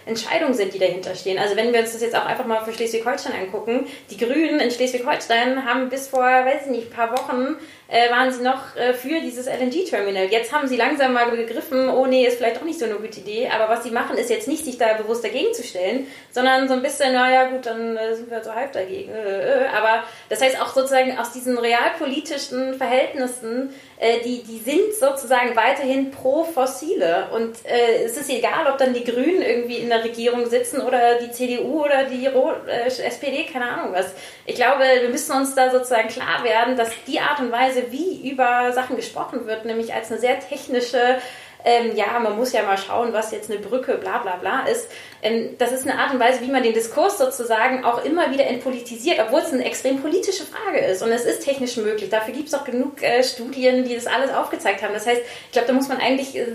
Entscheidungen sind, die dahinter stehen. Also wenn wir uns das jetzt auch einfach mal für Schleswig-Holstein angucken, die Grünen in Schleswig-Holstein haben bis vor, weiß ich nicht, paar Wochen äh, waren sie noch äh, für dieses LNG-Terminal. Jetzt haben sie langsam mal begriffen, oh nee, ist vielleicht auch nicht so eine gute Idee. Aber was sie machen, ist jetzt nicht, sich da bewusst dagegen zu stellen, sondern so ein bisschen, naja gut, dann äh, sind wir so halb dagegen. Äh, äh, aber das heißt auch sozusagen aus diesen realpolitischen Verhältnissen äh, die, die sind sozusagen weiterhin pro Fossile. Und äh, es ist egal, ob dann die Grünen irgendwie in der Regierung sitzen oder die CDU oder die Ro äh, SPD, keine Ahnung was. Ich glaube, wir müssen uns da sozusagen klar werden, dass die Art und Weise, wie über Sachen gesprochen wird, nämlich als eine sehr technische ähm, ja, man muss ja mal schauen, was jetzt eine Brücke, bla bla bla ist. Ähm, das ist eine Art und Weise, wie man den Diskurs sozusagen auch immer wieder entpolitisiert, obwohl es eine extrem politische Frage ist. Und es ist technisch möglich. Dafür gibt es auch genug äh, Studien, die das alles aufgezeigt haben. Das heißt, ich glaube, da muss man eigentlich äh,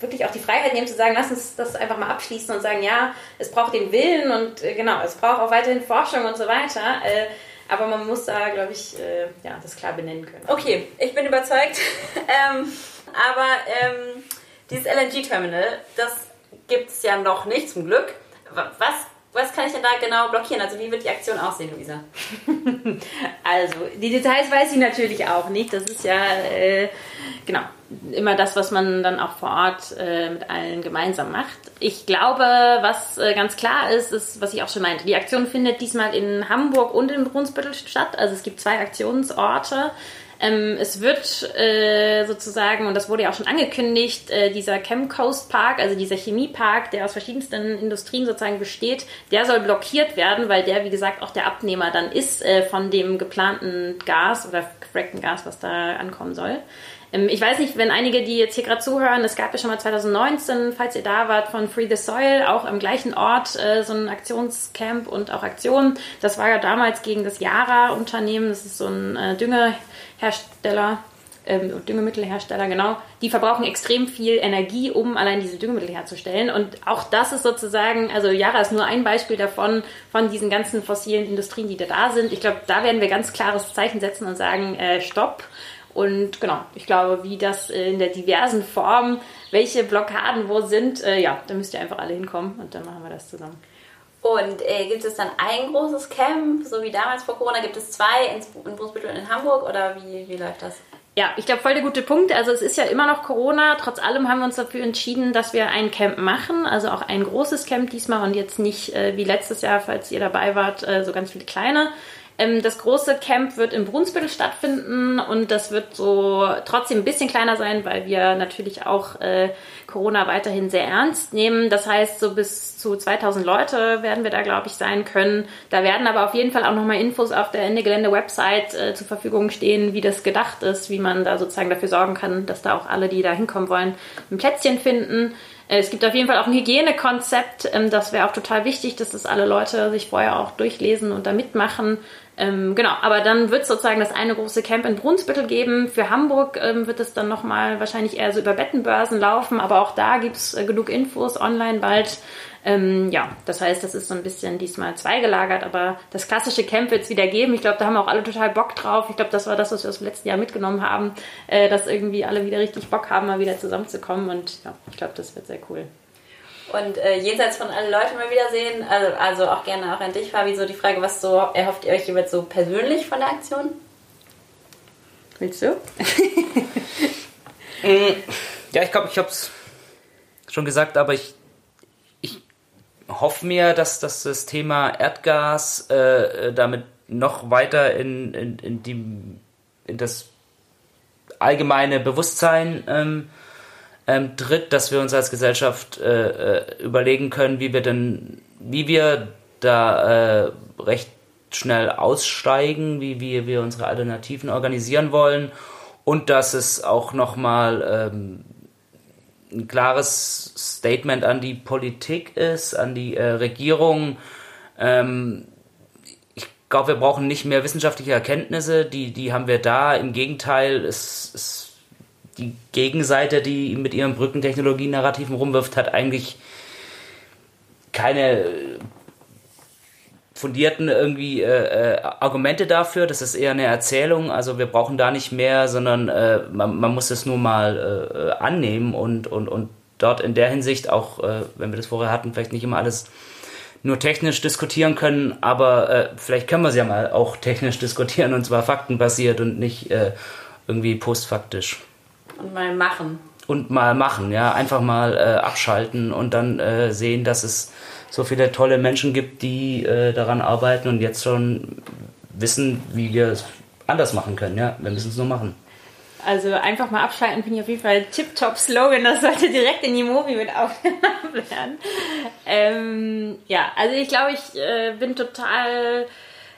wirklich auch die Freiheit nehmen zu sagen, lass uns das einfach mal abschließen und sagen, ja, es braucht den Willen und äh, genau, es braucht auch weiterhin Forschung und so weiter. Äh, aber man muss da, glaube ich, äh, ja, das klar benennen können. Okay, ich bin überzeugt. ähm, aber ähm, dieses LNG-Terminal, das gibt es ja noch nicht, zum Glück. Was, was kann ich denn da genau blockieren? Also wie wird die Aktion aussehen, Luisa? also die Details weiß ich natürlich auch nicht. Das ist ja äh, genau immer das, was man dann auch vor Ort äh, mit allen gemeinsam macht. Ich glaube, was äh, ganz klar ist, ist, was ich auch schon meinte. Die Aktion findet diesmal in Hamburg und in Brunsbüttel statt. Also es gibt zwei Aktionsorte. Ähm, es wird äh, sozusagen, und das wurde ja auch schon angekündigt, äh, dieser Chem Coast Park, also dieser Chemiepark, der aus verschiedensten Industrien sozusagen besteht, der soll blockiert werden, weil der, wie gesagt, auch der Abnehmer dann ist äh, von dem geplanten Gas oder gefrackten Gas, was da ankommen soll. Ähm, ich weiß nicht, wenn einige, die jetzt hier gerade zuhören, es gab ja schon mal 2019, falls ihr da wart, von Free the Soil, auch im gleichen Ort äh, so ein Aktionscamp und auch Aktionen. Das war ja damals gegen das Yara-Unternehmen, das ist so ein äh, Düngehersteller, ähm, Düngemittelhersteller, genau, die verbrauchen extrem viel Energie, um allein diese Düngemittel herzustellen. Und auch das ist sozusagen, also Yara ist nur ein Beispiel davon, von diesen ganzen fossilen Industrien, die da, da sind. Ich glaube, da werden wir ganz klares Zeichen setzen und sagen, äh, stopp. Und genau, ich glaube, wie das in der diversen Form, welche Blockaden wo sind, äh, ja, da müsst ihr einfach alle hinkommen und dann machen wir das zusammen. Und äh, gibt es dann ein großes Camp, so wie damals vor Corona? Gibt es zwei in, in Brunsbüttel und in Hamburg oder wie, wie läuft das? Ja, ich glaube, voll der gute Punkt. Also es ist ja immer noch Corona. Trotz allem haben wir uns dafür entschieden, dass wir ein Camp machen. Also auch ein großes Camp diesmal und jetzt nicht äh, wie letztes Jahr, falls ihr dabei wart, äh, so ganz viele kleine. Ähm, das große Camp wird in Brunsbüttel stattfinden und das wird so trotzdem ein bisschen kleiner sein, weil wir natürlich auch äh, Corona weiterhin sehr ernst nehmen. Das heißt, so bis zu 2000 Leute werden wir da, glaube ich, sein können. Da werden aber auf jeden Fall auch nochmal Infos auf der Ende Gelände Website äh, zur Verfügung stehen, wie das gedacht ist, wie man da sozusagen dafür sorgen kann, dass da auch alle, die da hinkommen wollen, ein Plätzchen finden. Äh, es gibt auf jeden Fall auch ein Hygienekonzept. Ähm, das wäre auch total wichtig, dass das alle Leute sich vorher auch durchlesen und da mitmachen. Ähm, genau, aber dann wird es sozusagen das eine große Camp in Brunsbüttel geben. Für Hamburg ähm, wird es dann nochmal wahrscheinlich eher so über Bettenbörsen laufen, aber auch da gibt es äh, genug Infos online bald. Ähm, ja, das heißt, das ist so ein bisschen diesmal zweigelagert, aber das klassische Camp wird es wieder geben. Ich glaube, da haben auch alle total Bock drauf. Ich glaube, das war das, was wir aus dem letzten Jahr mitgenommen haben, äh, dass irgendwie alle wieder richtig Bock haben, mal wieder zusammenzukommen und ja, ich glaube, das wird sehr cool. Und äh, jenseits von allen Leuten mal wiedersehen, also, also auch gerne auch an dich, Fabi, so die Frage, was so erhofft ihr euch jeweils so persönlich von der Aktion? Willst du? Mm, ja, ich glaube, ich habe es schon gesagt, aber ich, ich hoffe mir, dass, dass das Thema Erdgas äh, äh damit noch weiter in, in, in, die, in das allgemeine Bewusstsein ähm, ähm, tritt, dass wir uns als Gesellschaft äh, äh, überlegen können, wie wir denn, wie wir da äh, recht schnell aussteigen, wie, wie wir unsere Alternativen organisieren wollen und dass es auch nochmal ähm, ein klares Statement an die Politik ist, an die äh, Regierung. Ähm, ich glaube, wir brauchen nicht mehr wissenschaftliche Erkenntnisse, die, die haben wir da. Im Gegenteil, es ist die Gegenseite, die mit ihren Brückentechnologien-Narrativen rumwirft, hat eigentlich keine fundierten irgendwie äh, äh, Argumente dafür. Das ist eher eine Erzählung. Also wir brauchen da nicht mehr, sondern äh, man, man, muss es nur mal äh, annehmen und, und, und dort in der Hinsicht auch, äh, wenn wir das vorher hatten, vielleicht nicht immer alles nur technisch diskutieren können, aber äh, vielleicht können wir es ja mal auch technisch diskutieren und zwar faktenbasiert und nicht irgendwie postfaktisch. Und mal machen. Und mal machen, ja. Einfach mal abschalten und dann sehen, dass es so viele tolle Menschen gibt, die äh, daran arbeiten und jetzt schon wissen, wie wir es anders machen können. Ja, wir müssen es nur machen. Also einfach mal abschalten finde ich auf jeden Fall tip-top Slogan. Das sollte direkt in die Movie mit aufgenommen werden. Ähm, ja, also ich glaube, ich äh, bin total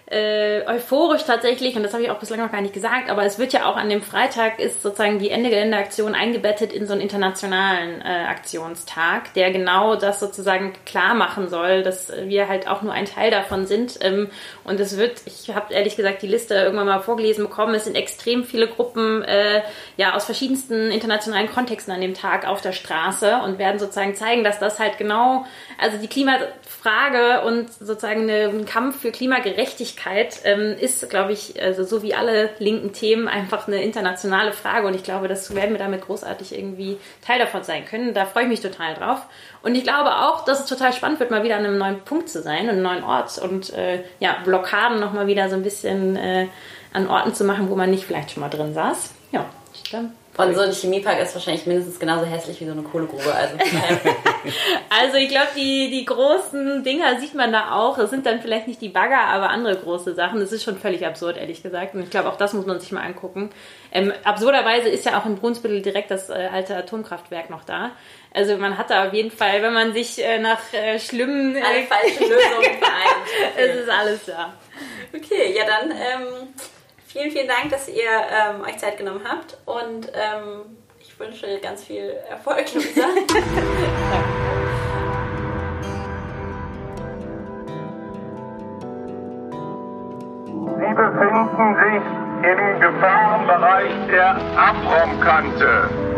äh, euphorisch tatsächlich, und das habe ich auch bislang noch gar nicht gesagt, aber es wird ja auch an dem Freitag ist sozusagen die Ende Gelände-Aktion eingebettet in so einen internationalen äh, Aktionstag, der genau das sozusagen klar machen soll, dass wir halt auch nur ein Teil davon sind. Ähm, und es wird, ich habe ehrlich gesagt die Liste irgendwann mal vorgelesen bekommen, es sind extrem viele Gruppen äh, ja aus verschiedensten internationalen Kontexten an dem Tag auf der Straße und werden sozusagen zeigen, dass das halt genau, also die Klimafrage und sozusagen ein Kampf für Klimagerechtigkeit Nachhaltigkeit ähm, ist, glaube ich, also so wie alle linken Themen einfach eine internationale Frage und ich glaube, das werden wir damit großartig irgendwie Teil davon sein können. Da freue ich mich total drauf. Und ich glaube auch, dass es total spannend wird, mal wieder an einem neuen Punkt zu sein, einem neuen Ort und äh, ja, Blockaden nochmal wieder so ein bisschen äh, an Orten zu machen, wo man nicht vielleicht schon mal drin saß. Ja, ich glaube. Und so ein Chemiepark ist wahrscheinlich mindestens genauso hässlich wie so eine Kohlegrube. Also, also ich glaube, die, die großen Dinger sieht man da auch. Das sind dann vielleicht nicht die Bagger, aber andere große Sachen. Das ist schon völlig absurd, ehrlich gesagt. Und ich glaube, auch das muss man sich mal angucken. Ähm, absurderweise ist ja auch in Brunsbüttel direkt das äh, alte Atomkraftwerk noch da. Also man hat da auf jeden Fall, wenn man sich äh, nach äh, schlimmen... Alle äh, falschen Lösungen vereint. es ist alles da. Okay, ja dann... Ähm Vielen, vielen Dank, dass ihr ähm, euch Zeit genommen habt und ähm, ich wünsche ganz viel Erfolg, Luisa. Sie befinden sich im Gefahrenbereich der Abraumkante.